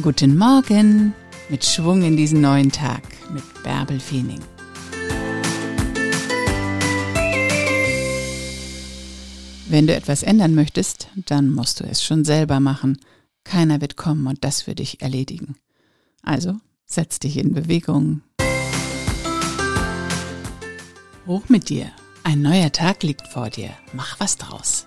Guten Morgen mit Schwung in diesen neuen Tag mit Bärbel Feening. Wenn du etwas ändern möchtest, dann musst du es schon selber machen. Keiner wird kommen und das für dich erledigen. Also setz dich in Bewegung. Hoch mit dir. Ein neuer Tag liegt vor dir. Mach was draus.